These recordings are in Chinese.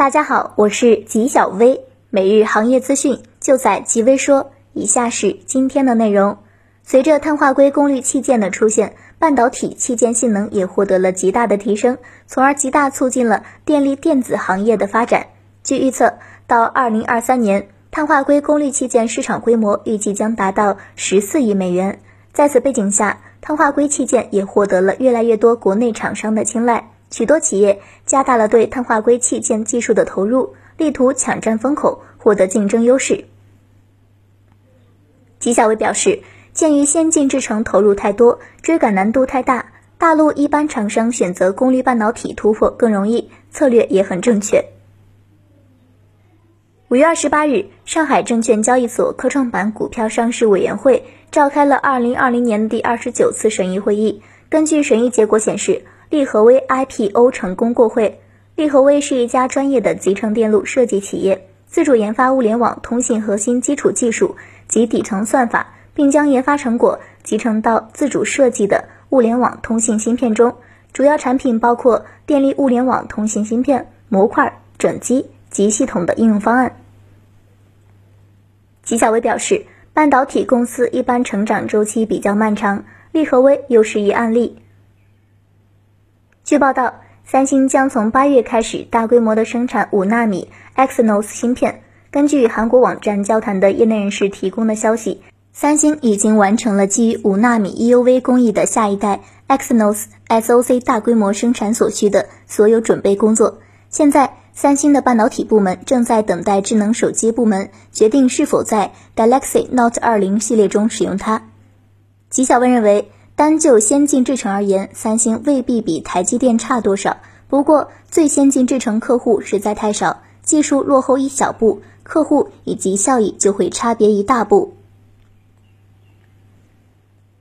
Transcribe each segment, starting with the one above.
大家好，我是吉小薇，每日行业资讯就在吉微说。以下是今天的内容。随着碳化硅功率器件的出现，半导体器件性能也获得了极大的提升，从而极大促进了电力电子行业的发展。据预测，到二零二三年，碳化硅功率器件市场规模预计将达到十四亿美元。在此背景下，碳化硅器件也获得了越来越多国内厂商的青睐。许多企业加大了对碳化硅器件技术的投入，力图抢占风口，获得竞争优势。纪晓薇表示，鉴于先进制程投入太多，追赶难度太大，大陆一般厂商选择功率半导体突破更容易，策略也很正确。五月二十八日，上海证券交易所科创板股票上市委员会召开了二零二零年第二十九次审议会议，根据审议结果显示。利和威 IPO 成功过会。利和威是一家专业的集成电路设计企业，自主研发物联网通信核心基础技术及底层算法，并将研发成果集成到自主设计的物联网通信芯片中。主要产品包括电力物联网通信芯片、模块、整机及系统的应用方案。吉小薇表示，半导体公司一般成长周期比较漫长，利和威又是一案例。据报道，三星将从八月开始大规模的生产五纳米 Exynos 芯片。根据韩国网站交谈的业内人士提供的消息，三星已经完成了基于五纳米 EUV 工艺的下一代 Exynos SoC 大规模生产所需的所有准备工作。现在，三星的半导体部门正在等待智能手机部门决定是否在 Galaxy Note 20系列中使用它。吉小问认为。单就先进制程而言，三星未必比台积电差多少。不过，最先进制程客户实在太少，技术落后一小步，客户以及效益就会差别一大步。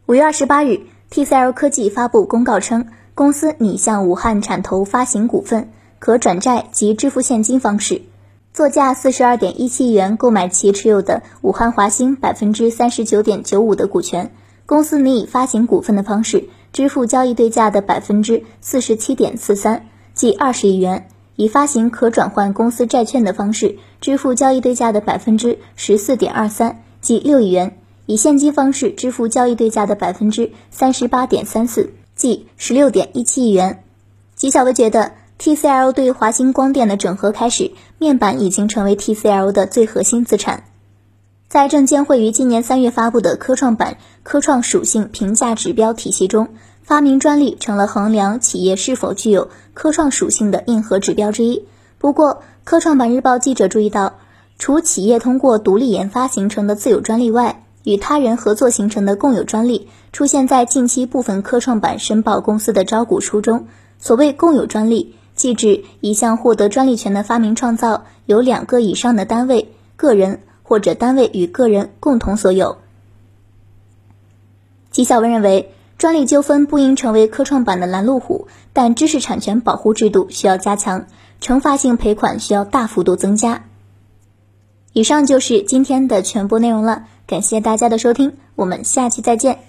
五月二十八日，TCL 科技发布公告称，公司拟向武汉产投发行股份，可转债及支付现金方式，作价四十二点一七亿元购买其持有的武汉华星百分之三十九点九五的股权。公司拟以发行股份的方式支付交易对价的百分之四十七点四三，即二十亿元；以发行可转换公司债券的方式支付交易对价的百分之十四点二三，即六亿元；以现金方式支付交易对价的百分之三十八点三四，即十六点一七亿元。吉小薇觉得，TCL 对华星光电的整合开始，面板已经成为 TCL 的最核心资产。在证监会于今年三月发布的科创板科创属性评价指标体系中，发明专利成了衡量企业是否具有科创属性的硬核指标之一。不过，科创板日报记者注意到，除企业通过独立研发形成的自有专利外，与他人合作形成的共有专利出现在近期部分科创板申报公司的招股书中。所谓共有专利，即指一项获得专利权的发明创造有两个以上的单位、个人。或者单位与个人共同所有。纪晓文认为，专利纠纷不应成为科创板的拦路虎，但知识产权保护制度需要加强，惩罚性赔款需要大幅度增加。以上就是今天的全部内容了，感谢大家的收听，我们下期再见。